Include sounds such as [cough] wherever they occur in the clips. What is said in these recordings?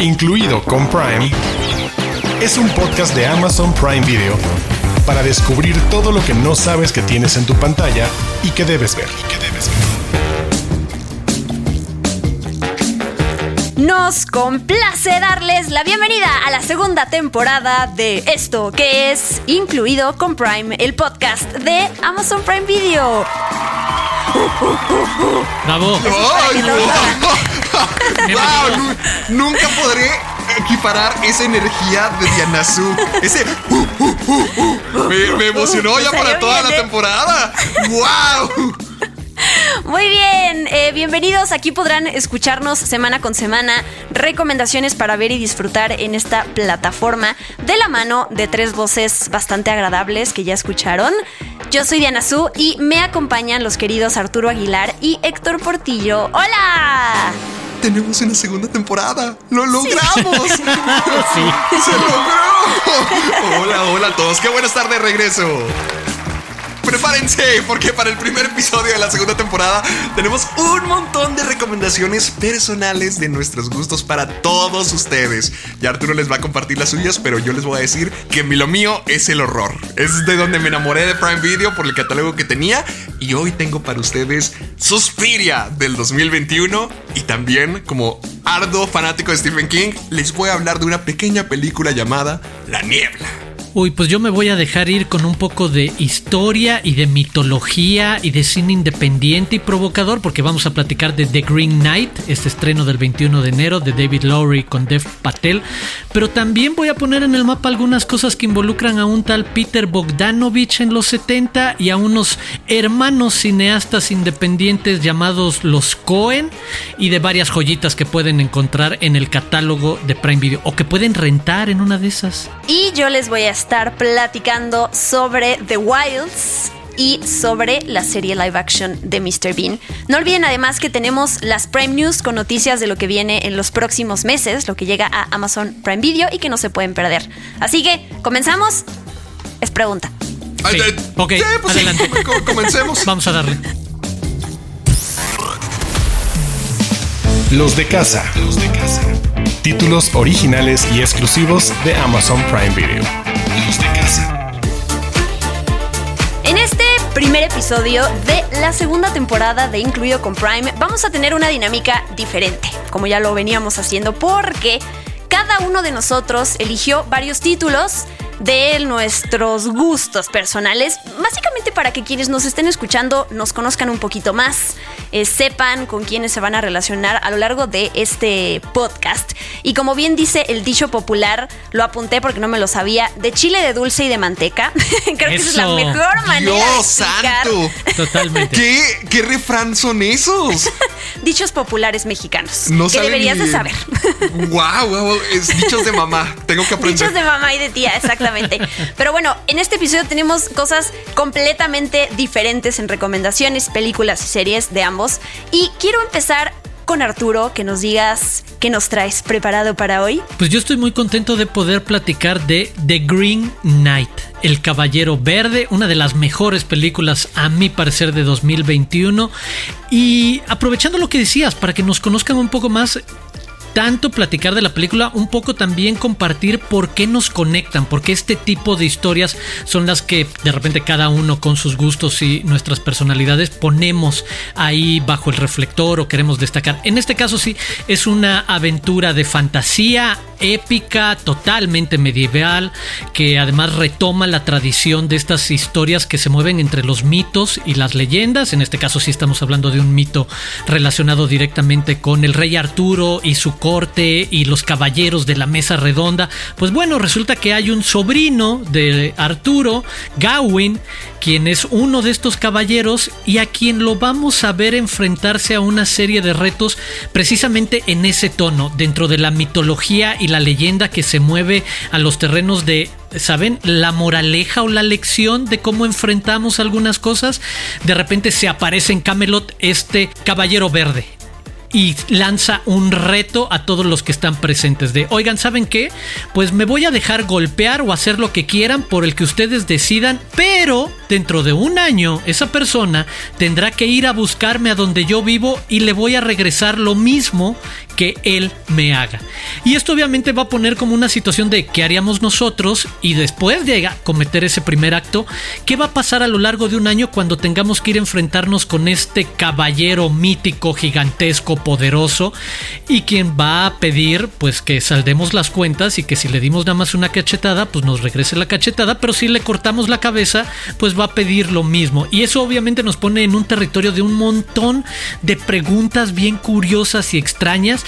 incluido con Prime, es un podcast de Amazon Prime Video para descubrir todo lo que no sabes que tienes en tu pantalla y que debes ver. Nos complace darles la bienvenida a la segunda temporada de esto que es incluido con Prime, el podcast de Amazon Prime Video. Bravo. [laughs] ¡Ay, wow, nu- nunca podré equiparar esa energía de Diana Su. Ese uh, uh, uh, uh. me, me emocionó ya Te para toda bien, la ¿eh? temporada. ¡Wow! Muy bien, eh, bienvenidos. Aquí podrán escucharnos semana con semana recomendaciones para ver y disfrutar en esta plataforma de la mano de tres voces bastante agradables que ya escucharon. Yo soy Diana Su y me acompañan los queridos Arturo Aguilar y Héctor Portillo. ¡Hola! Tenemos una segunda temporada. ¡Lo logramos! [laughs] Sí. ¡Se logró! [laughs] Hola, hola a todos. ¡Qué bueno estar de regreso! Prepárense, porque para el primer episodio de la segunda temporada tenemos un montón de recomendaciones personales de nuestros gustos para todos ustedes. Y Arturo les va a compartir las suyas, pero yo les voy a decir que mi- lo mío es el horror. Es de donde me enamoré de Prime Video por el catálogo que tenía. Y hoy tengo para ustedes Suspiria del 2021. Y también, como arduo fanático de Stephen King, les voy a hablar de una pequeña película llamada La Niebla. Uy, pues yo me voy a dejar ir con un poco de historia y de mitología y de cine independiente y provocador porque vamos a platicar de The Green Knight, este estreno del 21 de enero de David Lowry con Dev Patel, pero también voy a poner en el mapa algunas cosas que involucran a un tal Peter Bogdanovich en los 70 y a unos hermanos cineastas independientes llamados los Cohen y de varias joyitas que pueden encontrar en el catálogo de Prime Video o que pueden rentar en una de esas. Y yo les voy a estar platicando sobre The Wilds y sobre la serie live action de Mr. Bean. No olviden además que tenemos las Prime News con noticias de lo que viene en los próximos meses, lo que llega a Amazon Prime Video y que no se pueden perder. Así que, ¿comenzamos? Es pregunta. Sí. Ok, sí, pues adelante. [laughs] co- comencemos. Vamos a darle. Los de casa. Los de casa. Títulos originales y exclusivos de Amazon Prime Video. En este primer episodio de la segunda temporada de Incluido con Prime vamos a tener una dinámica diferente, como ya lo veníamos haciendo, porque cada uno de nosotros eligió varios títulos de nuestros gustos personales, básicamente para que quienes nos estén escuchando nos conozcan un poquito más, eh, sepan con quiénes se van a relacionar a lo largo de este podcast. Y como bien dice el dicho popular, lo apunté porque no me lo sabía, de chile de dulce y de manteca. [laughs] Creo que esa es la mejor manera de Dios explicar santo. Totalmente. ¿Qué, ¿Qué refrán son esos? [laughs] dichos populares mexicanos No que deberías ni- de saber. [laughs] Wow, wow, es dichos de mamá. Tengo que aprender. Dichos de mamá y de tía, exactamente. Pero bueno, en este episodio tenemos cosas completamente diferentes en recomendaciones, películas y series de ambos. Y quiero empezar con Arturo, que nos digas qué nos traes preparado para hoy. Pues yo estoy muy contento de poder platicar de The Green Knight, El Caballero Verde, una de las mejores películas a mi parecer de 2021. Y aprovechando lo que decías, para que nos conozcan un poco más, tanto platicar de la película, un poco también compartir por qué nos conectan, porque este tipo de historias son las que de repente cada uno con sus gustos y nuestras personalidades ponemos ahí bajo el reflector o queremos destacar. En este caso sí, es una aventura de fantasía épica, totalmente medieval, que además retoma la tradición de estas historias que se mueven entre los mitos y las leyendas. En este caso sí estamos hablando de un mito relacionado directamente con el rey Arturo y su corte y los caballeros de la mesa redonda. Pues bueno, resulta que hay un sobrino de Arturo, Gawain, quien es uno de estos caballeros y a quien lo vamos a ver enfrentarse a una serie de retos precisamente en ese tono, dentro de la mitología y la leyenda que se mueve a los terrenos de ¿saben? La moraleja o la lección de cómo enfrentamos algunas cosas. De repente se aparece en Camelot este caballero verde y lanza un reto a todos los que están presentes de, oigan, ¿saben qué? Pues me voy a dejar golpear o hacer lo que quieran por el que ustedes decidan, pero dentro de un año esa persona tendrá que ir a buscarme a donde yo vivo y le voy a regresar lo mismo que él me haga. Y esto obviamente va a poner como una situación de qué haríamos nosotros y después de cometer ese primer acto, qué va a pasar a lo largo de un año cuando tengamos que ir a enfrentarnos con este caballero mítico, gigantesco, poderoso y quien va a pedir pues que saldemos las cuentas y que si le dimos nada más una cachetada, pues nos regrese la cachetada, pero si le cortamos la cabeza, pues va a pedir lo mismo. Y eso obviamente nos pone en un territorio de un montón de preguntas bien curiosas y extrañas.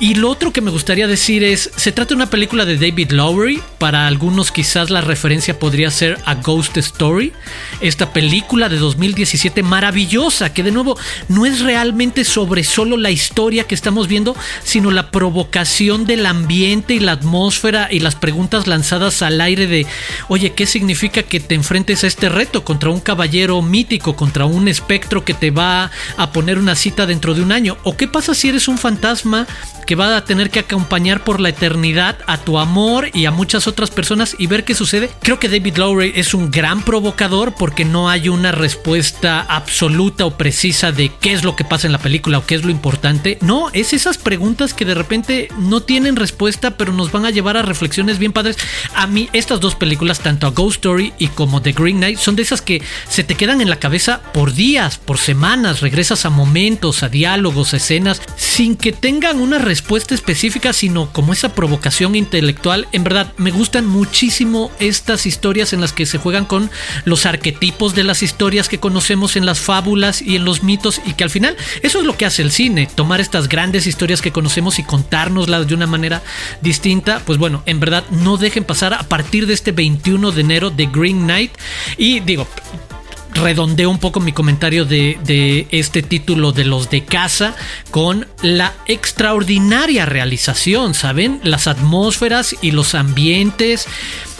Y lo otro que me gustaría decir es, se trata de una película de David Lowery, para algunos quizás la referencia podría ser a Ghost Story, esta película de 2017 maravillosa, que de nuevo no es realmente sobre solo la historia que estamos viendo, sino la provocación del ambiente y la atmósfera y las preguntas lanzadas al aire de, oye, ¿qué significa que te enfrentes a este reto contra un caballero mítico, contra un espectro que te va a poner una cita dentro de un año? ¿O qué pasa si eres un fantasma que va a tener que acompañar por la eternidad a tu amor y a muchas otras personas y ver qué sucede? Creo que David Lowry es un gran provocador porque no hay una respuesta absoluta o precisa de qué es lo que pasa en la película o qué es lo importante. No, es esas preguntas que de repente no tienen respuesta, pero nos van a llevar a reflexiones bien padres. A mí, estas dos películas, tanto a Ghost Story y como The Green Knight, son de esas que se te quedan en la cabeza por días, por semanas, regresas a momentos, a diálogos, a escenas, sin que tengan una respuesta específica, sino como esa provocación intelectual. En verdad, me gustan muchísimo estas historias en las que se juegan con los arquetipos de las historias que conocemos en las fábulas y en los mitos y que al final eso es lo que hace el cine, tomar estas grandes historias que conocemos y contárnoslas de una manera distinta. Pues bueno, en verdad no dejen pasar a partir de este 21 de enero de Green Knight y digo, redondeo un poco mi comentario de, de, este título de los de casa con la extraordinaria realización, ¿saben? Las atmósferas y los ambientes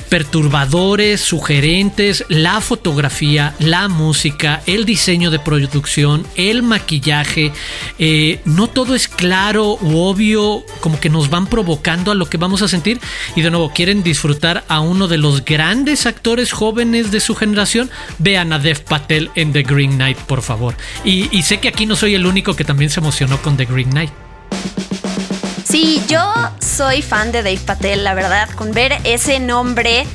perturbadores, sugerentes, la fotografía, la música, el diseño de producción, el maquillaje. Eh, no todo es claro u obvio, como que nos van provocando a lo que vamos a sentir. Y de nuevo, quieren disfrutar a uno de los grandes actores jóvenes de su generación. Vean a Dev Patel en The Green Knight, por favor. Y, y sé que aquí no soy el único que también se emocionó con The Green Knight. Soy fan de Dave Patel, la verdad. Con ver ese nombre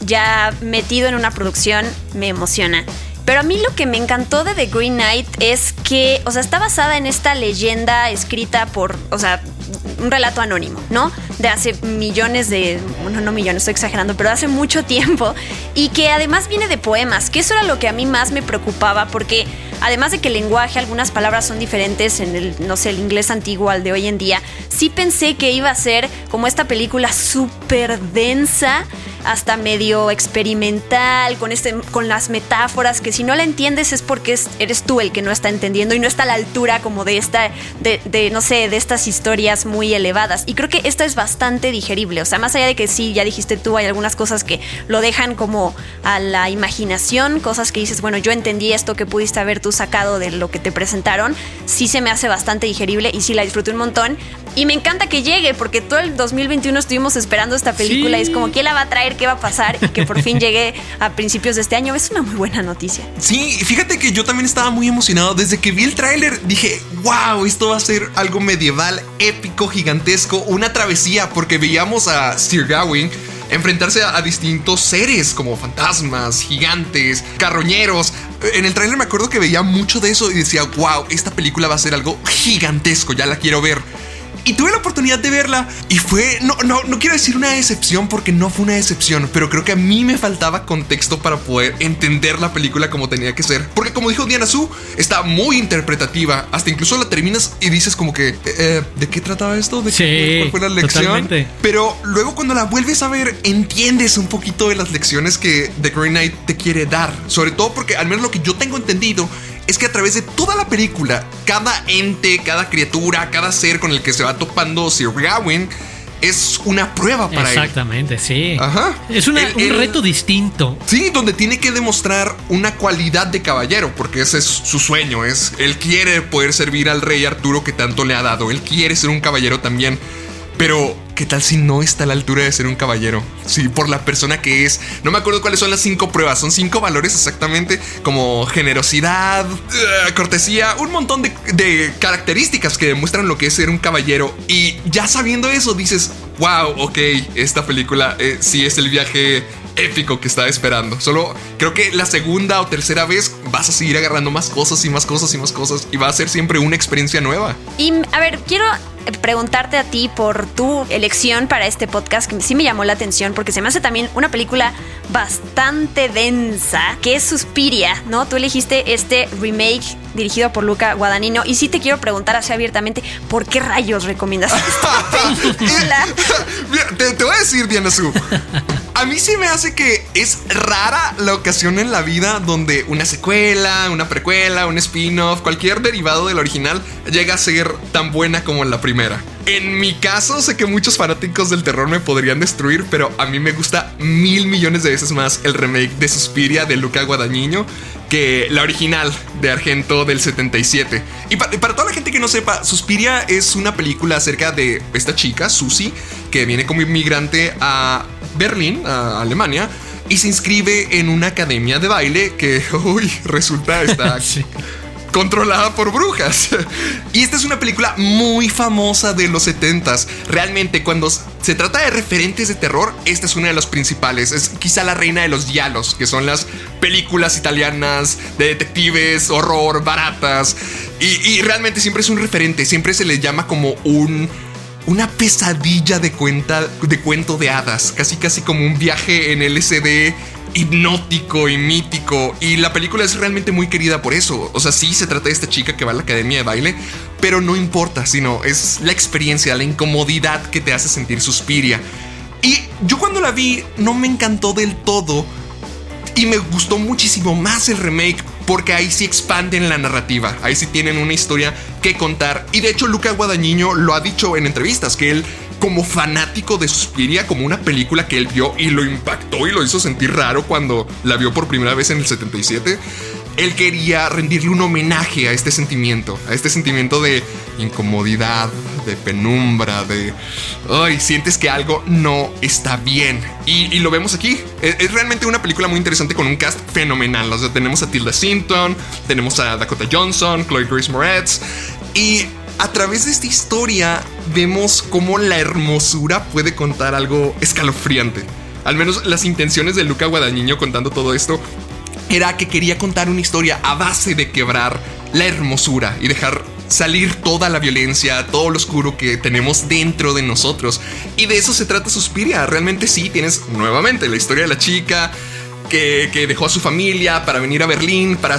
ya metido en una producción me emociona. Pero a mí lo que me encantó de The Green Knight es que, o sea, está basada en esta leyenda escrita por, o sea, un relato anónimo, ¿no? De hace millones de, bueno, no millones, estoy exagerando, pero hace mucho tiempo. Y que además viene de poemas, que eso era lo que a mí más me preocupaba, porque además de que el lenguaje, algunas palabras son diferentes en el, no sé, el inglés antiguo al de hoy en día, sí pensé que iba a ser como esta película súper densa hasta medio experimental, con, este, con las metáforas, que si no la entiendes es porque eres tú el que no está entendiendo y no está a la altura como de esta, de, de, no sé, de estas historias muy elevadas. Y creo que esta es bastante digerible, o sea, más allá de que sí, ya dijiste tú, hay algunas cosas que lo dejan como a la imaginación, cosas que dices, bueno, yo entendí esto que pudiste haber tú sacado de lo que te presentaron, sí se me hace bastante digerible y sí la disfruté un montón. Y me encanta que llegue, porque todo el 2021 estuvimos esperando esta película y es como, ¿quién la va a traer? ¿Qué va a pasar? Y que por fin llegue a principios de este año. Es una muy buena noticia. Sí, fíjate que yo también estaba muy emocionado. Desde que vi el tráiler dije, wow, esto va a ser algo medieval, épico, gigantesco, una travesía, porque veíamos a Sir Gawain enfrentarse a, a, distintos seres como fantasmas, gigantes, carroñeros. En el tráiler me acuerdo que veía mucho de eso y decía, wow, esta película va a ser algo gigantesco, ya la quiero ver. Y tuve la oportunidad de verla y fue, no, no, no quiero decir una decepción porque no fue una decepción, pero creo que a mí me faltaba contexto para poder entender la película como tenía que ser. Porque como dijo Diana Su, está muy interpretativa, hasta incluso la terminas y dices como que, eh, ¿de qué trataba esto? ¿De sí, qué, cuál fue la lección? Totalmente. Pero luego cuando la vuelves a ver, entiendes un poquito de las lecciones que The Green Knight te quiere dar. Sobre todo porque al menos lo que yo tengo entendido es que a través de toda la película, cada ente, cada criatura, cada ser con el que se va topando Sir Gawain es una prueba para Exactamente, él. sí. Ajá. Es una, un reto distinto. Sí, donde tiene que demostrar una cualidad de caballero, porque ese es su sueño, es él quiere poder servir al rey Arturo que tanto le ha dado, él quiere ser un caballero también. Pero ¿qué tal si no está a la altura de ser un caballero? Sí, por la persona que es. No me acuerdo cuáles son las cinco pruebas, son cinco valores exactamente, como generosidad, eh, cortesía, un montón de, características que demuestran lo que es ser un caballero. Y ya sabiendo eso, dices, wow, ok, esta película eh, sí es el viaje épico que estaba esperando. Solo creo que la segunda o tercera vez vas a seguir agarrando más cosas y más cosas y más cosas y va a ser siempre una experiencia nueva. Y a ver, quiero preguntarte a ti por tu elección para este podcast, que sí me llamó la atención porque se me hace también una película bastante densa, que es Suspiria, ¿no? Tú elegiste este remake dirigido por Luca Guadagnino y sí te quiero preguntar así abiertamente, ¿por qué rayos recomiendas esta [laughs] película? [laughs] te, te voy a decir, Diana Su. A mí sí me hace que es rara la ocasión en la vida donde una secuela, una precuela, un spin-off, cualquier derivado del original llega a ser tan buena como la primera. En mi caso, sé que muchos fanáticos del terror me podrían destruir, pero a mí me gusta mil millones de veces más el remake de Suspiria de Luca Guadagnino que la original de Argento del 77. Y para toda la gente que no sepa, Suspiria es una película acerca de esta chica, Susie, que viene como inmigrante a Berlín, a Alemania, y se inscribe en una academia de baile que, [laughs] uy, resulta está [laughs] controlada por brujas. [laughs] y esta es una película muy famosa de los 70s. Realmente, cuando se trata de referentes de terror, esta es una de las principales. Es quizá la reina de los diálogos, que son las películas italianas de detectives, horror, baratas. y realmente siempre es un referente, siempre se le llama como un una pesadilla de, cuenta, de cuento de hadas, casi casi como un viaje en LSD hipnótico y mítico. Y la película es realmente muy querida por eso. O sea, sí se trata de esta chica que va a la academia de baile, pero no importa, sino es la experiencia, la incomodidad que te hace sentir Suspiria. Y yo cuando la vi no me encantó del todo y me gustó muchísimo más el remake porque ahí sí expanden la narrativa, ahí sí tienen una historia que contar. Y de hecho Luca Guadagnino lo ha dicho en entrevistas, que él como fanático de Suspiria, como una película que él vio y lo impactó y lo hizo sentir raro cuando la vio por primera vez en el 77, él quería rendirle un homenaje a este sentimiento, a este sentimiento de incomodidad, de penumbra, de... Ay, sientes que algo no está bien. Y, lo vemos aquí. Es, realmente una película muy interesante con un cast fenomenal. O sea, tenemos a Tilda Swinton, tenemos a Dakota Johnson, Chloe Grace Moretz. Y a través de esta historia vemos cómo la hermosura puede contar algo escalofriante. Al menos las intenciones de Luca Guadagnino contando todo esto era que quería contar una historia a base de quebrar la hermosura y dejar salir toda la violencia, todo lo oscuro que tenemos dentro de nosotros. Y de eso se trata Suspiria. Realmente sí, tienes nuevamente la historia de la chica que, que, dejó a su familia para venir a Berlín, para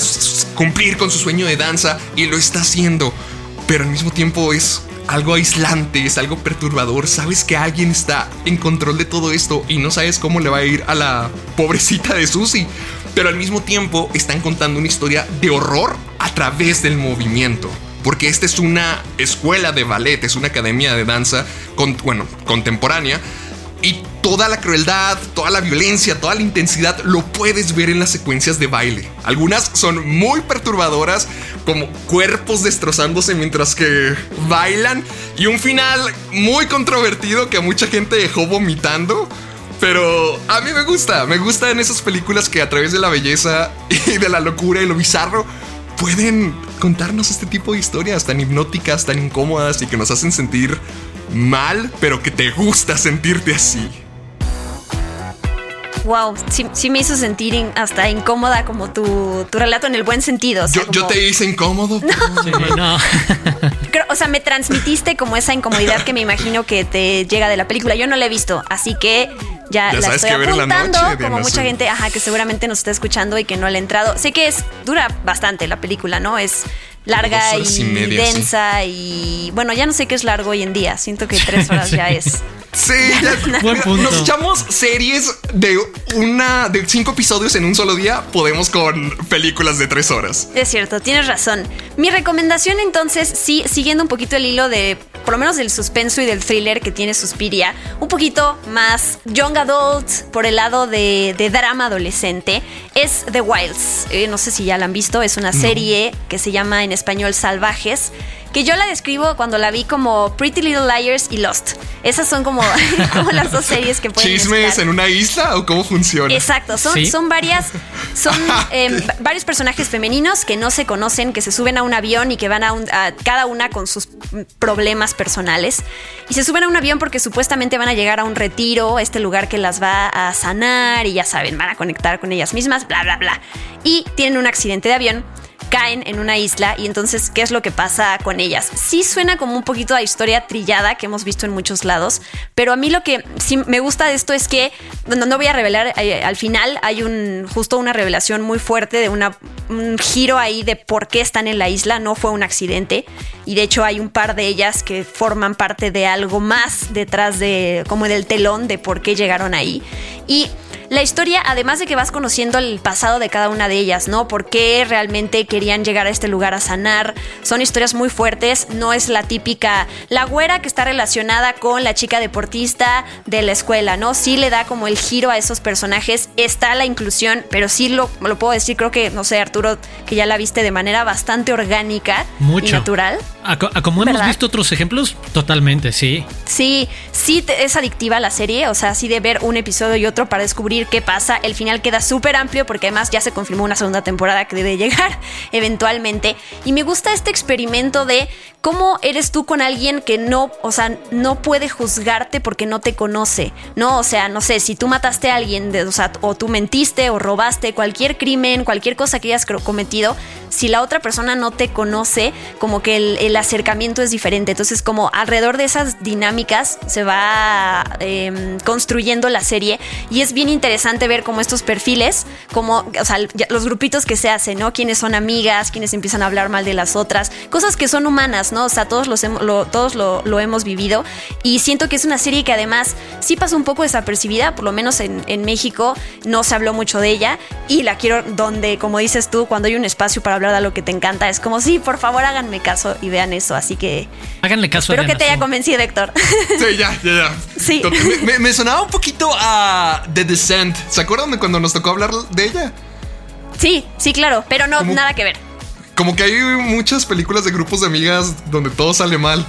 cumplir con su sueño de danza y lo está haciendo. Pero al mismo tiempo es algo aislante, es algo perturbador. Sabes que alguien está en control de todo esto y no sabes cómo le va a ir a la pobrecita de Susie pero al mismo tiempo están contando una historia de horror a través del movimiento. Porque esta es una escuela de ballet, es una academia de danza, con, bueno, contemporánea. Y toda la crueldad, toda la violencia, toda la intensidad lo puedes ver en las secuencias de baile. Algunas son muy perturbadoras, como cuerpos destrozándose mientras que bailan. Y un final muy controvertido que a mucha gente dejó vomitando. Pero a mí me gusta, me gustan esas películas que a través de la belleza [laughs] y de la locura y lo bizarro pueden contarnos este tipo de historias tan hipnóticas, tan incómodas y que nos hacen sentir mal, pero que te gusta sentirte así. Wow, sí, me hizo sentir hasta incómoda como tu, relato en el buen sentido. yo, te hice incómodo. [laughs] No. no. [laughs] o sea, me transmitiste como esa incomodidad que me imagino que te llega de la película. Yo no la he visto, así que ya, la estoy apuntando, como mucha gente, ajá, que seguramente nos está escuchando y que no le ha entrado. Sé que es dura bastante la película, ¿no? Es larga y, densa y bueno, ya no sé qué es largo hoy en día. Siento que tres horas ya es. [laughs] Sí, [laughs] nos echamos series de una de cinco episodios en un solo día. Podemos con películas de tres horas. Es cierto, tienes razón. Mi recomendación entonces, sí, siguiendo un poquito el hilo de por lo menos del suspenso y del thriller que tiene Suspiria, un poquito más young adult por el lado de, drama adolescente, es The Wilds. Eh, no sé si ya la han visto, es una serie que se llama en español Salvajes que yo la describo cuando la vi como Pretty Little Liars y Lost. Esas son como, [laughs] como las dos series que pueden ¿Chismes mezclar. en una isla o cómo funciona? Exacto, son, Sí. son varias, son [laughs] eh, va- varios personajes femeninos que no se conocen, que se suben a un avión y que van a, un- a cada una con sus problemas personales. Y se suben a un avión porque supuestamente van a llegar a un retiro, este lugar que las va a sanar y ya saben, van a conectar con ellas mismas, bla, bla, bla. Y tienen un accidente de avión caen en una isla y entonces, ¿qué es lo que pasa con ellas? Sí suena como un poquito a historia trillada que hemos visto en muchos lados, pero a mí lo que sí me gusta de esto es que, no, no voy a revelar, eh, al final hay un justo una revelación muy fuerte de una, un giro ahí de por qué están en la isla, no fue un accidente y de hecho hay un par de ellas que forman parte de algo más detrás de, como del telón de por qué llegaron ahí. Y la historia, además de que vas conociendo el pasado de cada una de ellas, ¿no? ¿Por qué realmente querían llegar a este lugar a sanar? Son historias muy fuertes, no es la típica, la güera que está relacionada con la chica deportista de la escuela, ¿no? Sí le da como el giro a esos personajes, está la inclusión, pero sí lo, lo puedo decir, creo que, no sé, Arturo, que ya la viste de manera bastante orgánica y Mucho. natural. A, co- a como hemos visto otros ejemplos, totalmente, sí. Sí, sí te- es adictiva la serie, o sea, así de ver un episodio y otro para descubrir qué pasa. El final queda súper amplio porque además ya se confirmó una segunda temporada que debe llegar [laughs] eventualmente. Y me gusta este experimento de cómo eres tú con alguien que no, o sea, no puede juzgarte porque no te conoce, ¿no? O sea, no sé, si tú mataste a alguien, o tú mentiste o robaste, cualquier crimen, cualquier cosa que hayas cometido, si la otra persona no te conoce, como que el, acercamiento es diferente. Entonces, como alrededor de esas dinámicas se va eh, construyendo la serie y es bien interesante ver como estos perfiles, como, o sea, los grupitos que se hacen, ¿no? Quienes son amigas, quienes empiezan a hablar mal de las otras, cosas que son humanas, ¿no? O sea, todos, los hemos- lo, todos lo, lo hemos vivido y siento que es una serie que además sí pasa un poco desapercibida, por lo menos en, en México no se habló mucho de ella y la quiero donde, como dices tú, cuando hay un espacio para hablar de lo que te encanta, es como, sí, por favor háganme caso y vean eso, así que Háganle caso espero a que te haya convencido, Héctor. Sí, ya, ya, ya. Sí. Me, me- me sonaba un poquito a The Descent. ¿Se acuerdan de cuando nos tocó hablar de ella? sí, sí, claro, pero no, nada que ver. Como que hay muchas películas de grupos de amigas donde todo sale mal.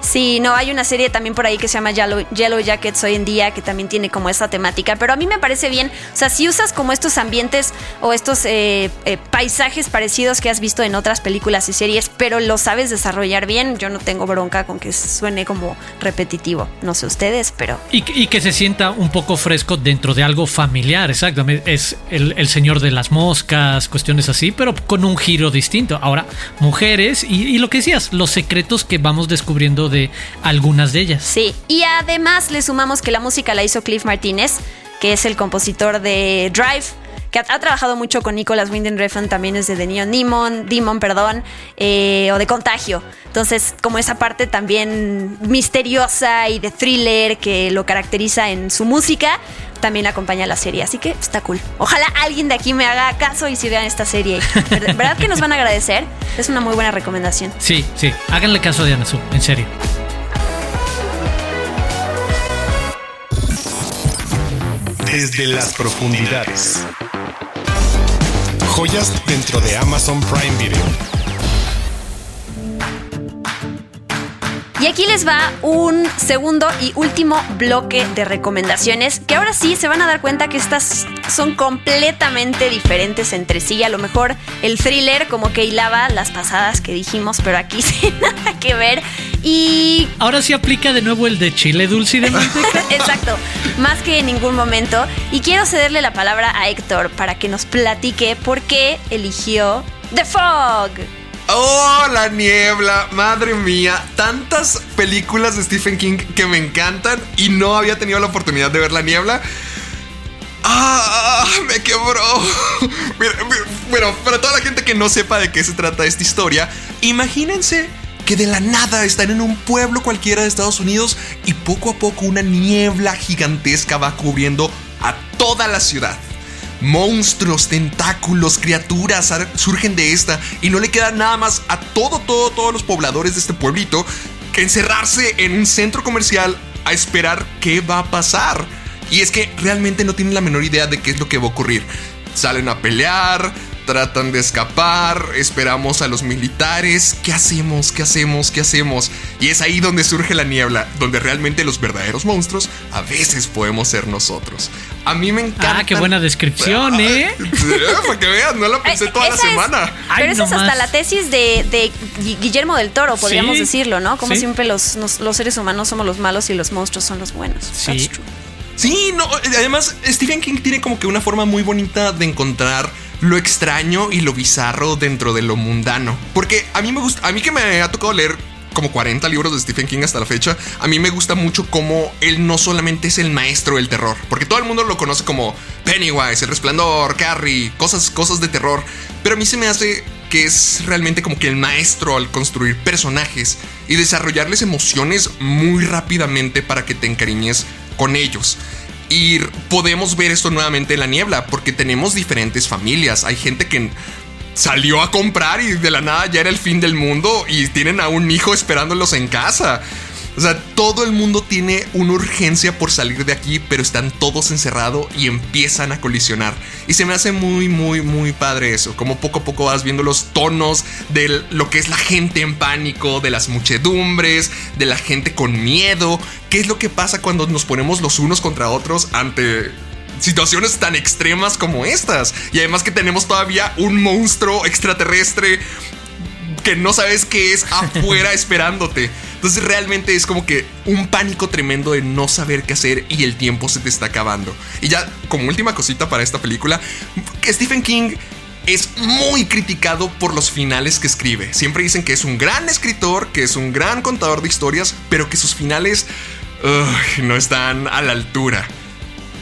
Sí, no, hay una serie también por ahí que se llama Yellow, Jackets hoy en día que también tiene como esta temática, pero a mí me parece bien, o sea, si usas como estos ambientes o estos eh, eh, paisajes parecidos que has visto en otras películas y series, pero lo sabes desarrollar bien, yo no tengo bronca con que suene como repetitivo, no sé ustedes, pero... Y, y que se sienta un poco fresco dentro de algo familiar, exactamente. Es el, señor de las moscas, cuestiones así, pero con un giro distinto. Ahora, mujeres y lo que decías, los secretos que vamos descubriendo de algunas de ellas. Sí, y además le sumamos que la música la hizo Cliff Martínez, que es el compositor de Drive, que ha, trabajado mucho con Nicolas Winding Refn, también es de The Neon Demon, Demon, perdón, eh, o de Contagio. Entonces, como esa parte también misteriosa y de thriller que lo caracteriza en su música, también acompaña la serie, así que está cool. Ojalá alguien de aquí me haga caso y si vean esta serie. [laughs] ¿Verdad que nos van a agradecer? Es una muy buena recomendación. Sí, sí, háganle caso a Diana Su, en serio. Desde las profundidades. Joyas dentro de Amazon Prime Video. Y aquí les va un segundo y último bloque de recomendaciones que ahora sí se van a dar cuenta que estas son completamente diferentes entre sí. A lo mejor el thriller como que hilaba las pasadas que dijimos, pero aquí [laughs] sin nada que ver. Y Ahora sí aplica de nuevo el de chile dulce de manteca. [laughs] Exacto, más que en ningún momento. Y quiero cederle la palabra a Héctor para que nos platique por qué eligió The Fog. Oh, la niebla, madre mía, tantas películas de Stephen King que me encantan y no había tenido la oportunidad de ver la niebla. Ah, me quebró. [laughs] Bueno, para toda la gente que no sepa de qué se trata esta historia, imagínense que de la nada están en un pueblo cualquiera de Estados Unidos y poco a poco una niebla gigantesca va cubriendo a toda la ciudad. Monstruos, tentáculos, criaturas surgen de esta y no le queda nada más a todo, todo, todos los pobladores de este pueblito que encerrarse en un centro comercial a esperar qué va a pasar. Y es que realmente no tienen la menor idea de qué es lo que va a ocurrir. Salen a pelear, tratan de escapar, esperamos a los militares, ¿qué hacemos? ¿Qué hacemos? ¿Qué hacemos? Y es ahí donde surge la niebla, donde realmente los verdaderos monstruos a veces podemos ser nosotros. A mí me encanta. Ah, qué buena descripción, ¿eh? [laughs] Para que vean, no la pensé Eh, toda la es- semana. Ay, pero esa es hasta más. la tesis de, de Gui- Guillermo del Toro, podríamos Sí, decirlo, ¿no? Como sí. siempre los, nos- los seres humanos somos los malos y los monstruos son los buenos. Sí. That's true. Sí, no, además Stephen King tiene como que una forma muy bonita de encontrar lo extraño y lo bizarro dentro de lo mundano. Porque a mí me gusta, a mí que me ha tocado leer como 40 libros de Stephen King hasta la fecha, a mí me gusta mucho cómo él no solamente es el maestro del terror, porque todo el mundo lo conoce como Pennywise, El Resplandor, Carrie, cosas, cosas de terror, pero a mí se me hace que es realmente como que el maestro al construir personajes y desarrollarles emociones muy rápidamente para que te encariñes con ellos. Y podemos ver esto nuevamente en la niebla, porque tenemos diferentes familias. Hay gente que salió a comprar y de la nada ya era el fin del mundo y tienen a un hijo esperándolos en casa. O sea, todo el mundo tiene una urgencia por salir de aquí, pero están todos encerrados y empiezan a colisionar. Y se me hace muy, muy, muy padre eso. Como poco a poco vas viendo los tonos de lo que es la gente en pánico, de las muchedumbres, de la gente con miedo. ¿Qué es lo que pasa cuando nos ponemos los unos contra otros ante situaciones tan extremas como estas? Y además que tenemos todavía un monstruo extraterrestre que no sabes qué es afuera [laughs] esperándote. Entonces realmente es como que un pánico tremendo de no saber qué hacer y el tiempo se te está acabando. Y ya como última cosita para esta película, que Stephen King es muy criticado por los finales que escribe. Siempre dicen que es un gran escritor, que es un gran contador de historias, pero que sus finales no están a la altura.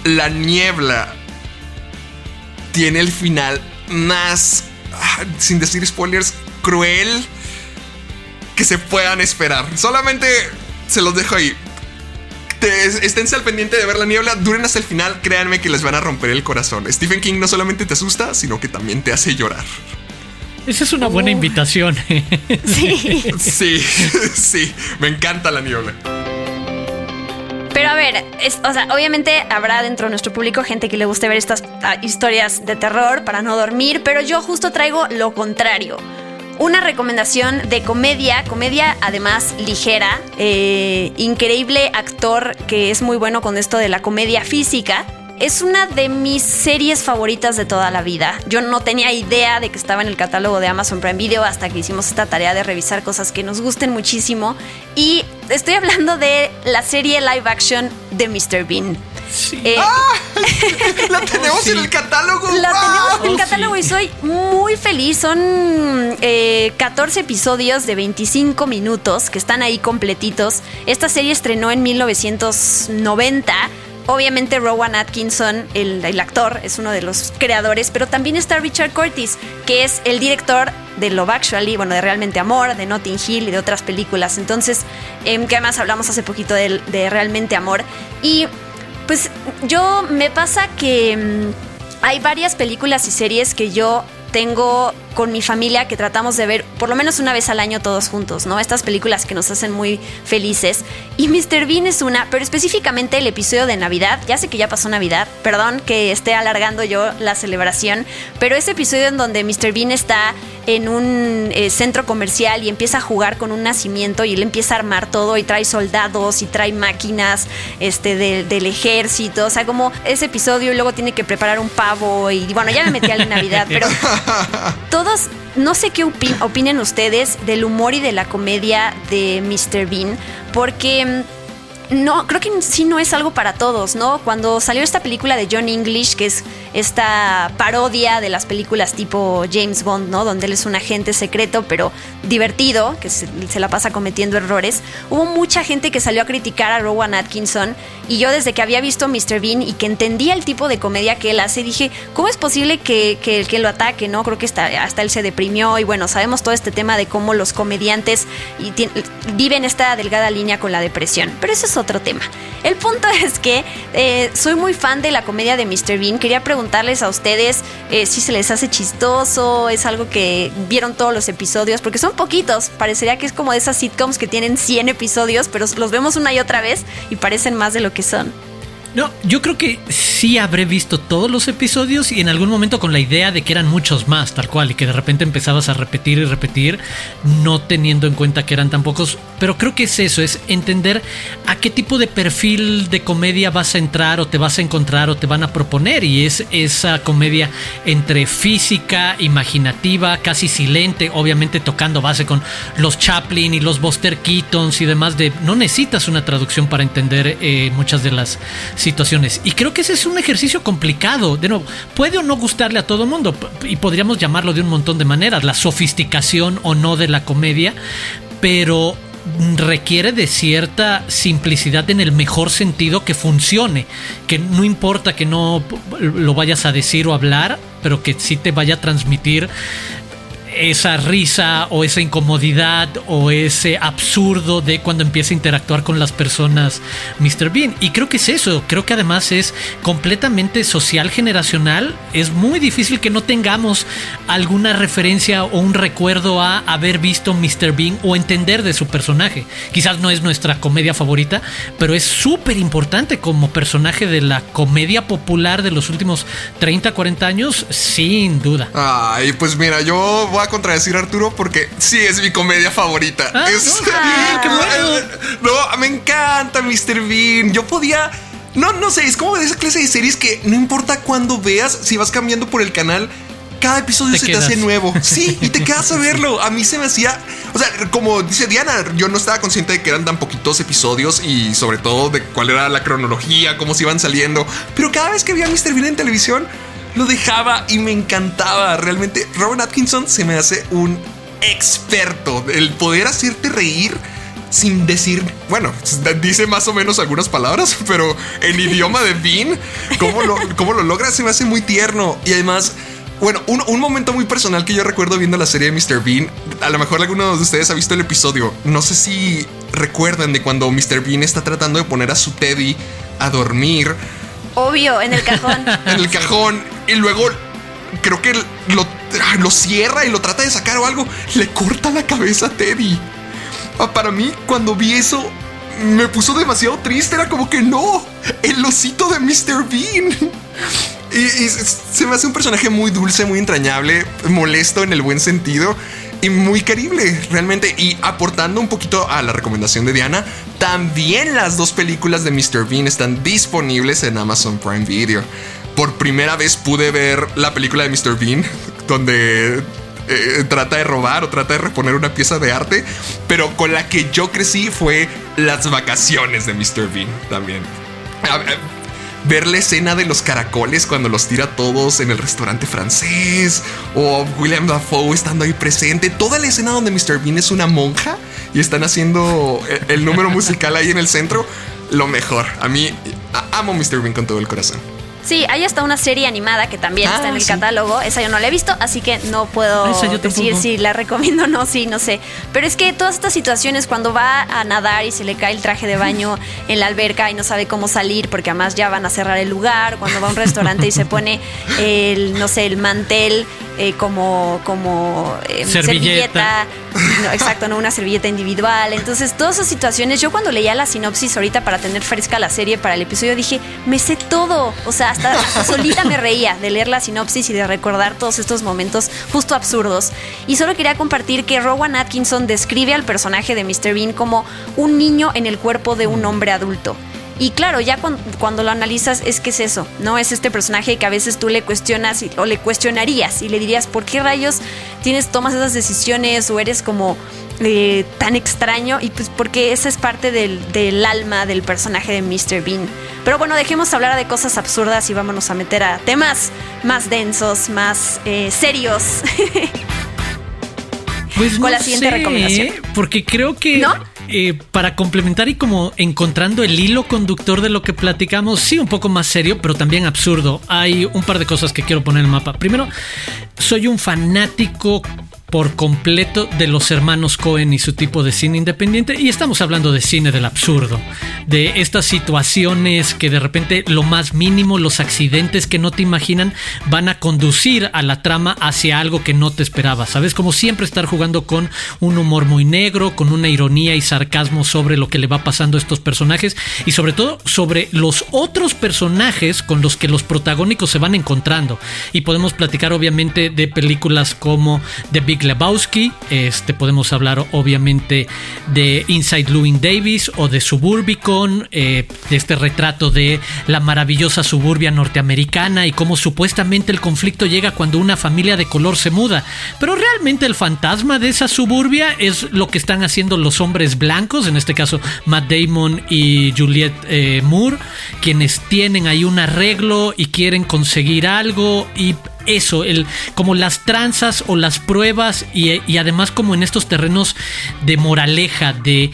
La niebla tiene el final más, ah, sin decir spoilers, cruel que se puedan esperar. Solamente se los dejo ahí. Esténse al pendiente de ver la niebla, duren hasta el final, créanme que les van a romper el corazón. Stephen King no solamente te asusta, sino que también te hace llorar. Esa es una buena invitación. [laughs] Sí. Sí, [laughs] sí, me encanta la niebla. Pero a ver, es- o sea, obviamente habrá dentro de nuestro público gente que le guste ver estas ah, historias de terror para no dormir, pero yo justo traigo lo contrario. Una recomendación de comedia, comedia además ligera, eh, increíble actor que es muy bueno con esto de la comedia física. Es una de mis series favoritas de toda la vida. Yo no tenía idea de que estaba en el catálogo de Amazon Prime Video hasta que hicimos esta tarea de revisar cosas que nos gusten muchísimo. Y estoy hablando de la serie live action de Mr. Bean. Sí. Eh, La tenemos en el catálogo. la ¡Wow! tenemos en el Oh, catálogo sí. y soy muy feliz. Son eh, 14 episodios de 25 minutos que están ahí completitos. Esta serie estrenó en 1990. Obviamente Rowan Atkinson, el, el actor, es uno de los creadores, pero también está Richard Curtis, que es el director de Love Actually, bueno, de Realmente Amor, de Notting Hill y de otras películas. Entonces, em, que además hablamos hace poquito de, de Realmente Amor. Y pues yo me pasa que mm, hay varias películas y series que yo tengo con mi familia que tratamos de ver por lo menos una vez al año todos juntos, ¿no? Estas películas que nos hacen muy felices. Y Mr. Bean es una, pero específicamente el episodio de Navidad. Ya sé que ya pasó Navidad, perdón que esté alargando yo la celebración, pero ese episodio en donde Mr. Bean está en un eh, centro comercial y empieza a jugar con un nacimiento y él empieza a armar todo y trae soldados y trae máquinas este, de- del ejército. O sea, como ese episodio y luego tiene que preparar un pavo y bueno, ya me metí a la Navidad, [laughs] pero [laughs] todos, no sé qué opi- opinen ustedes del humor y de la comedia de Mr. Bean, porque mm, no, creo que sí no es algo para todos, ¿no? Cuando salió esta película de John English, que es esta parodia de las películas tipo James Bond, ¿no? Donde él es un agente secreto, pero divertido, que se, la pasa cometiendo errores, hubo mucha gente que salió a criticar a Rowan Atkinson y yo desde que había visto Mr. Bean y que entendía el tipo de comedia que él hace, dije, ¿cómo es posible que, que, que lo ataque, no? Creo que hasta, hasta él se deprimió y bueno, sabemos todo este tema de cómo los comediantes viven esta delgada línea con la depresión, pero eso es otro tema. El punto [laughs] es que eh, soy muy fan de la comedia de Mr. Bean, quería a ustedes eh, si se les hace chistoso, es algo que vieron todos los episodios, porque son poquitos, parecería que es como de esas sitcoms que tienen 100 episodios, pero los vemos una y otra vez y parecen más de lo que son. No, yo creo que sí habré visto todos los episodios y en algún momento con la idea de que eran muchos más, tal cual, y que de repente empezabas a repetir y repetir, no teniendo en cuenta que eran tan pocos. Pero creo que es eso, es entender a qué tipo de perfil de comedia vas a entrar o te vas a encontrar o te van a proponer. Y es esa comedia entre física, imaginativa, casi silente, obviamente tocando base con los Chaplin y los Buster Keatons y demás de no necesitas una traducción para entender eh, muchas de las situaciones. Y creo que ese es un ejercicio complicado. De nuevo, puede o no gustarle a todo el mundo y podríamos llamarlo de un montón de maneras, la sofisticación o no de la comedia, pero requiere de cierta simplicidad en el mejor sentido que funcione, que no importa que no lo vayas a decir o hablar, pero que sí te vaya a transmitir esa risa o esa incomodidad o ese absurdo de cuando empieza a interactuar con las personas Mr. Bean. Y creo que es eso, creo que además es completamente social generacional. Es muy difícil que no tengamos alguna referencia o un recuerdo a haber visto Mr. Bean o entender de su personaje. Quizás no es nuestra comedia favorita, pero es súper importante como personaje de la comedia popular de los últimos 30, 40 años, sin duda. Ay, pues mira, yo voy contradecir a Arturo porque sí es mi comedia favorita. Ah, es, no, ah, qué bueno. no, me encanta Mr. Bean. Yo podía. No, no sé, es como de esa clase de series que no importa cuándo veas, si vas cambiando por el canal, cada episodio Te se quedas. te hace nuevo. [laughs] Sí, y te quedas a verlo. A mí se me hacía. O sea, como dice Diana, yo no estaba consciente de que eran tan poquitos episodios y sobre todo de cuál era la cronología, cómo se iban saliendo. Pero cada vez que veía a Mr. Bean en televisión, lo dejaba y me encantaba. Realmente, Robert Atkinson se me hace un experto. El poder hacerte reír sin decir, bueno, dice más o menos algunas palabras, [laughs] pero en idioma de Bean, cómo lo, cómo lo logra, se me hace muy tierno. Y además, bueno, un, un, momento muy personal que yo recuerdo viendo la serie de Mr. Bean, a lo mejor alguno de ustedes ha visto el episodio, no sé si recuerdan de cuando Mr. Bean está tratando de poner a su Teddy a dormir. Obvio, en el cajón. [laughs] en el cajón. Y luego creo que lo, lo, cierra y lo trata de sacar o algo. Le corta la cabeza a Teddy. Ah, para mí, cuando vi eso, me puso demasiado triste. Era como que no, el osito de Mr. Bean. [laughs] Y, y, se me hace un personaje muy dulce, muy entrañable, molesto en el buen sentido y muy querible realmente. Y aportando un poquito a la recomendación de Diana, también las dos películas de Mr. Bean están disponibles en Amazon Prime Video. Por primera vez pude ver la película de Mr. Bean, donde eh, trata de robar o trata de reponer una pieza de arte, pero con la que yo crecí fue Las vacaciones de Mr. Bean también. Ver la escena de los caracoles cuando los tira todos en el restaurante francés o William Dafoe estando ahí presente, toda la escena donde Mr. Bean es una monja y están haciendo el número musical ahí en el centro, lo mejor. A mí amo Mr. Bean con todo el corazón. Sí, hay hasta una serie animada que también ah, está en el sí. catálogo. Esa yo no la he visto, así que no puedo decir si la recomiendo o no, sí, no sé. Pero es que todas estas situaciones, cuando va a nadar y se le cae el traje de baño [laughs] en la alberca y no sabe cómo salir, porque además ya van a cerrar el lugar, cuando va a un restaurante y se pone el, no sé, el mantel eh, como, como eh, servilleta. servilleta. No, exacto, no una servilleta individual. Entonces, todas esas situaciones, yo cuando leía la sinopsis ahorita para tener fresca la serie para el episodio, dije, me sé todo. O sea, hasta, hasta solita me reía de leer la sinopsis y de recordar todos estos momentos justo absurdos. Y solo quería compartir que Rowan Atkinson describe al personaje de Mr. Bean como un niño en el cuerpo de un hombre adulto. Y claro, ya cuando, cuando, lo analizas es que es eso, ¿no? Es este personaje que a veces tú le cuestionas y, o le cuestionarías y le dirías, ¿por qué rayos tienes, tomas esas decisiones o eres como eh, tan extraño? Y pues porque esa es parte del, del, alma del personaje de Mr. Bean. Pero bueno, dejemos hablar de cosas absurdas y vámonos a meter a temas más densos, más eh, serios. [laughs] Pues Con no la siguiente sé, recomendación. Porque creo que ¿No? Eh, para complementar y como encontrando el hilo conductor de lo que platicamos, sí, un poco más serio, pero también absurdo. Hay un par de cosas que quiero poner en el mapa. Primero, soy un fanático por completo de los hermanos Cohen y su tipo de cine independiente. Y estamos hablando de cine del absurdo, de estas situaciones que de repente lo más mínimo, los accidentes que no te imaginan, van a conducir a la trama hacia algo que no te esperabas. ¿Sabes? Como siempre estar jugando con un humor muy negro, con una ironía y sarcasmo sobre lo que le va pasando a estos personajes y sobre todo sobre los otros personajes con los que los protagónicos se van encontrando. Y podemos platicar obviamente de películas como The Big Lebowski. Este, podemos hablar obviamente de Inside Louis Davis o de Suburbicon, eh, de este retrato de la maravillosa suburbia norteamericana y cómo supuestamente el conflicto llega cuando una familia de color se muda. Pero realmente el fantasma de esa suburbia es lo que están haciendo los hombres blancos, en este caso Matt Damon y Juliette eh, Moore, quienes tienen ahí un arreglo y quieren conseguir algo y eso, el, como las tranzas o las pruebas y, y además como en estos terrenos de moraleja, de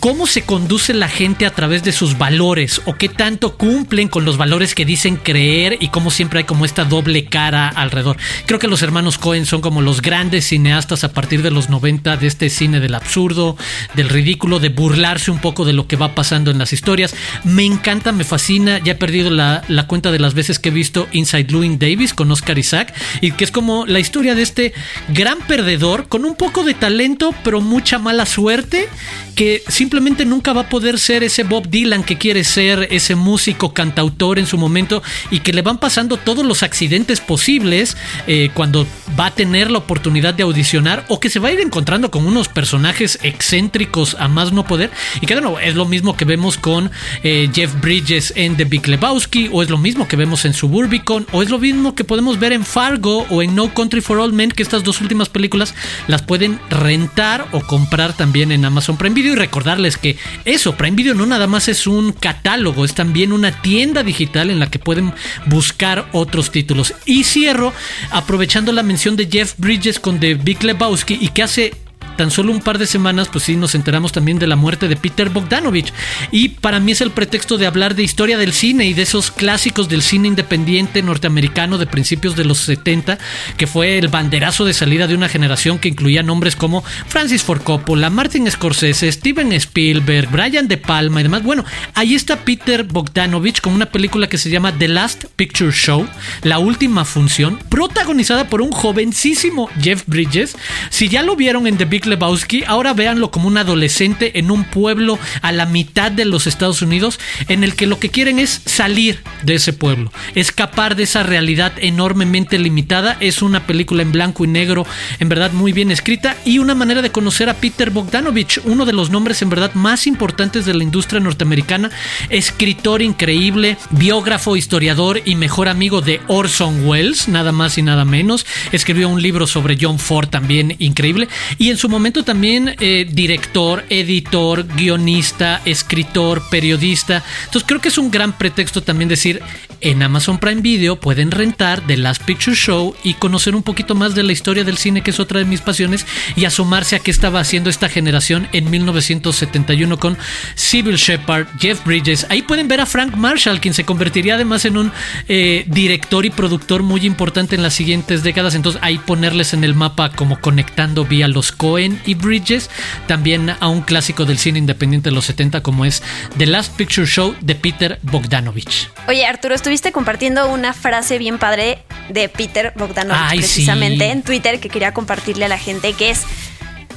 cómo se conduce la gente a través de sus valores o qué tanto cumplen con los valores que dicen creer y cómo siempre hay como esta doble cara alrededor. Creo que los hermanos Cohen son como los grandes cineastas a partir de los 90 de este cine del absurdo, del ridículo, de burlarse un poco de lo que va pasando en las historias. Me encanta, me fascina, ya he perdido la, cuenta de las veces que he visto Inside Louis Davis con Oscar Isaac y que es como la historia de este gran perdedor con un poco de talento pero mucha mala suerte que simplemente nunca va a poder ser ese Bob Dylan que quiere ser, ese músico cantautor en su momento y que le van pasando todos los accidentes posibles eh, cuando va a tener la oportunidad de audicionar o que se va a ir encontrando con unos personajes excéntricos a más no poder. Y que bueno, es lo mismo que vemos con eh, Jeff Bridges en The Big Lebowski o es lo mismo que vemos en Suburbicon o es lo mismo que podemos ver en Fargo o en No Country for All Men que estas dos últimas películas las pueden rentar o comprar también en Amazon Prime Video y recordarles que eso, Prime Video no nada más es un catálogo, es también una tienda digital en la que pueden buscar otros títulos. Y cierro aprovechando la mención de Jeff Bridges con The Big Lebowski y que hace tan solo un par de semanas, pues sí, nos enteramos también de la muerte de Peter Bogdanovich. Y para mí es el pretexto de hablar de historia del cine y de esos clásicos del cine independiente norteamericano de principios de los 70, que fue el banderazo de salida de una generación que incluía nombres como Francis Ford Coppola, Martin Scorsese, Steven Spielberg, Brian De Palma y demás. Bueno, ahí está Peter Bogdanovich con una película que se llama The Last Picture Show, la última función, protagonizada por un jovencísimo Jeff Bridges. Si ya lo vieron en The Big Lebowski, ahora véanlo como un adolescente en un pueblo a la mitad de los Estados Unidos, en el que lo que quieren es salir de ese pueblo, escapar de esa realidad enormemente limitada. Es una película en blanco y negro, en verdad muy bien escrita, y una manera de conocer a Peter Bogdanovich, uno de los nombres en verdad más importantes de la industria norteamericana, escritor increíble, biógrafo, historiador y mejor amigo de Orson Welles, nada más y nada menos. Escribió un libro sobre John Ford también increíble, y en su momento también eh, director, editor, guionista, escritor, periodista. Entonces creo que es un gran pretexto también decir, en Amazon Prime Video pueden rentar The Last Picture Show y conocer un poquito más de la historia del cine, que es otra de mis pasiones, y asomarse a qué estaba haciendo esta generación en 1971 con Sybil Shepard, Jeff Bridges. Ahí pueden ver a Frank Marshall, quien se convertiría además en un eh, director y productor muy importante en las siguientes décadas. Entonces ahí ponerles en el mapa como conectando vía los Cohen y Bridges, también a un clásico del cine independiente de los 70 como es The Last Picture Show de Peter Bogdanovich. Oye, Arturo, estuviste compartiendo una frase bien padre de Peter Bogdanovich Ay, precisamente sí. en Twitter que quería compartirle a la gente, que es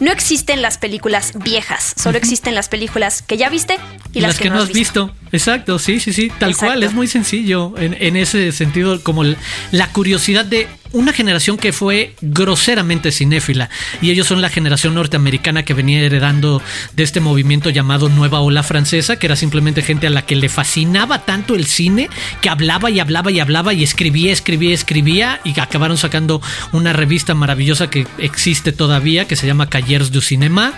no existen las películas viejas, solo existen las películas que ya viste y, Y las que, no has visto. Exacto, sí, sí, sí, tal Exacto. cual, es muy sencillo en, en ese sentido, como la curiosidad de una generación que fue groseramente cinéfila y ellos son la generación norteamericana que venía heredando de este movimiento llamado Nueva Ola Francesa, que era simplemente gente a la que le fascinaba tanto el cine que hablaba y hablaba y hablaba y escribía, escribía, escribía y acabaron sacando una revista maravillosa que existe todavía que se llama Cahiers du Cinéma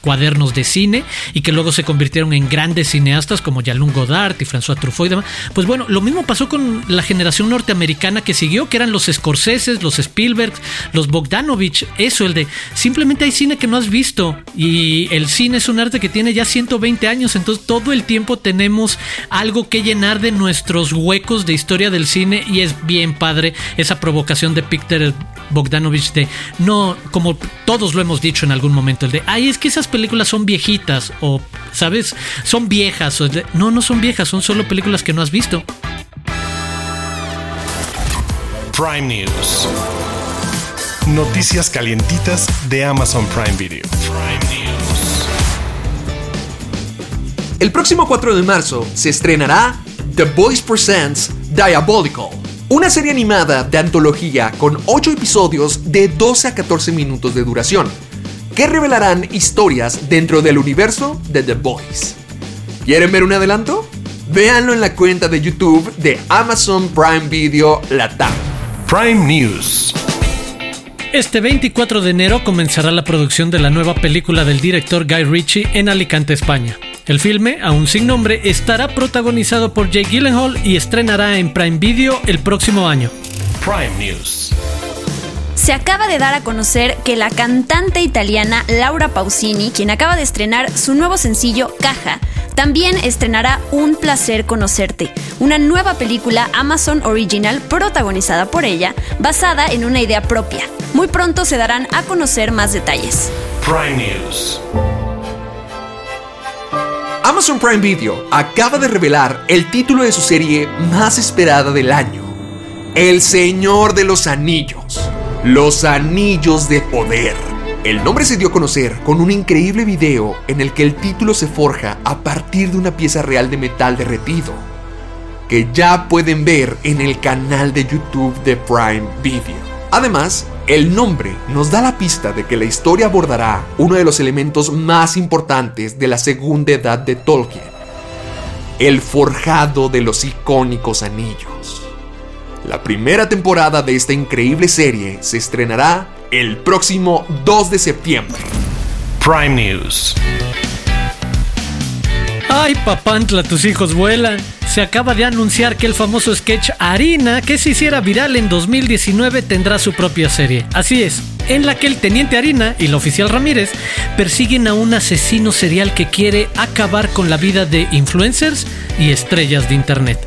cuadernos de cine y que luego se convirtieron en grandes cineastas como Jean-Luc Godard y François Truffaut y demás. Pues bueno, lo mismo pasó con la generación norteamericana que siguió, que eran los Scorseses, los Spielberg, los Bogdanovich, eso, el de simplemente hay cine que no has visto y el cine es un arte que tiene ya 120 años, entonces todo el tiempo tenemos algo que llenar de nuestros huecos de historia del cine y es bien padre esa provocación de Peter Bogdanovich de no, como todos lo hemos dicho en algún momento, el de ay, es que esas películas son viejitas o, ¿sabes? Son viejas. O no, no son viejas, son solo películas que no has visto. Prime News. Noticias calientitas de Amazon Prime Video. El próximo 4 de marzo se estrenará The Voice Presents Diabolical, una serie animada de antología con 8 episodios de 12 a 14 minutos de duración, que revelarán historias dentro del universo de The Voice. ¿Quieren ver un adelanto? Véanlo en la cuenta de YouTube de Amazon Prime Video Latam. Prime News. Este 24 de enero comenzará la producción de la nueva película del director Guy Ritchie en Alicante, España. El filme, aún sin nombre, estará protagonizado por Jake Gyllenhaal y estrenará en Prime Video el próximo año. Prime News. Se acaba de dar a conocer que la cantante italiana Laura Pausini, quien acaba de estrenar su nuevo sencillo Caja, también estrenará Un placer conocerte, una nueva película Amazon Original protagonizada por ella, basada en una idea propia. Muy pronto se darán a conocer más detalles. Prime News. Amazon Prime Video acaba de revelar el título de su serie más esperada del año, El Señor de los Anillos, Los Anillos de Poder. El nombre se dio a conocer con un increíble video en el que el título se forja a partir de una pieza real de metal derretido, que ya pueden ver en el canal de YouTube de Prime Video. Además, el nombre nos da la pista de que la historia abordará uno de los elementos más importantes de la segunda edad de Tolkien, el forjado de los icónicos anillos. La primera temporada de esta increíble serie se estrenará el próximo 2 de septiembre. Prime News. Ay, papantla, tus hijos vuelan. Se acaba de anunciar que el famoso sketch Harina, que se hiciera viral en 2019, tendrá su propia serie. Así es, en la que el teniente Harina y la oficial Ramírez persiguen a un asesino serial que quiere acabar con la vida de influencers y estrellas de internet.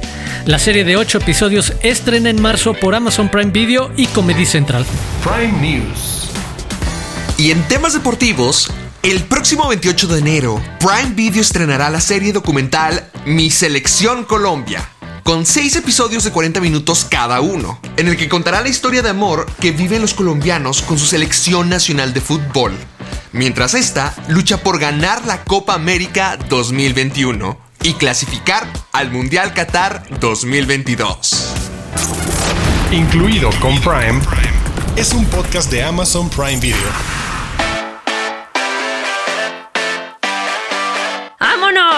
La serie de 8 episodios estrena en marzo por Amazon Prime Video y Comedy Central. Prime News. Y en temas deportivos, el próximo 28 de enero, Prime Video estrenará la serie documental Mi Selección Colombia, con 6 episodios de 40 minutos cada uno, en el que contará la historia de amor que viven los colombianos con su selección nacional de fútbol, mientras esta lucha por ganar la Copa América 2021 y clasificar al Mundial Qatar 2022. Incluido con Prime, es un podcast de Amazon Prime Video.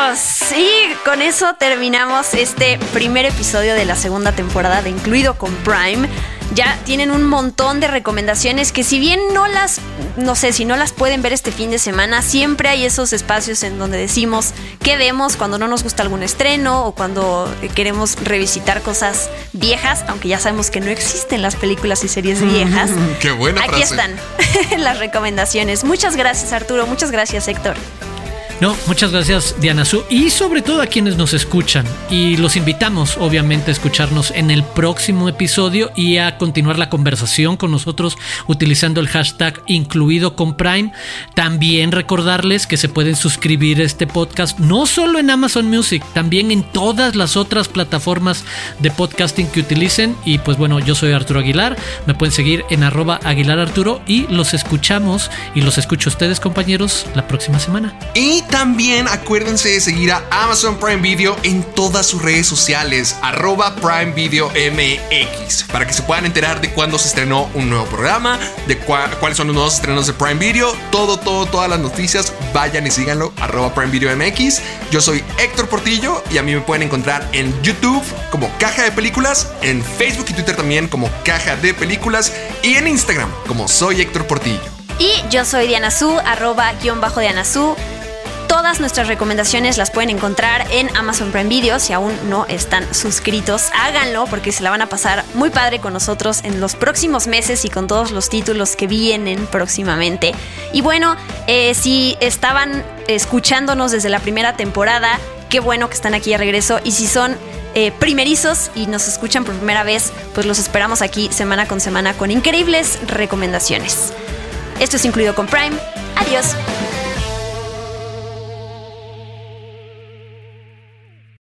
¡Vámonos! Y con eso terminamos este primer episodio de la segunda temporada de Incluido con Prime. Ya tienen un montón de recomendaciones que si bien no las, no sé, si no las pueden ver este fin de semana, siempre hay esos espacios en donde decimos qué vemos cuando no nos gusta algún estreno o cuando queremos revisitar cosas viejas, aunque ya sabemos que no existen las películas y series viejas. ¡Qué buena Aquí frase. están [laughs] las recomendaciones. Muchas gracias Arturo, muchas gracias Héctor. No, muchas gracias Diana Su y sobre todo a quienes nos escuchan y los invitamos obviamente a escucharnos en el próximo episodio y a continuar la conversación con nosotros utilizando el hashtag incluido con Prime. También recordarles que se pueden suscribir a este podcast no solo en Amazon Music, también en todas las otras plataformas de podcasting que utilicen y pues bueno, yo soy Arturo Aguilar, me pueden seguir en arroba Aguilar y los escuchamos y los escucho a ustedes compañeros la próxima semana. También acuérdense de seguir a Amazon Prime Video en todas sus redes sociales, arroba Prime Video MX, para que se puedan enterar de cuándo se estrenó un nuevo programa, de cuáles son los nuevos estrenos de Prime Video, todo, todo, todas las noticias, vayan y síganlo, arroba Prime Video MX. Yo soy Héctor Portillo y a mí me pueden encontrar en YouTube como Caja de Películas, en Facebook y Twitter también como Caja de Películas y en Instagram como Soy Héctor Portillo. Y yo soy Diana Su, arroba guion bajo Diana Su. Todas nuestras recomendaciones las pueden encontrar en Amazon Prime Video. Si aún no están suscritos, háganlo porque se la van a pasar muy padre con nosotros en los próximos meses y con todos los títulos que vienen próximamente. Y bueno, eh, si estaban escuchándonos desde la primera temporada, qué bueno que están aquí de regreso. Y si son eh, primerizos y nos escuchan por primera vez, pues los esperamos aquí semana con semana con increíbles recomendaciones. Esto es incluido con Prime. Adiós.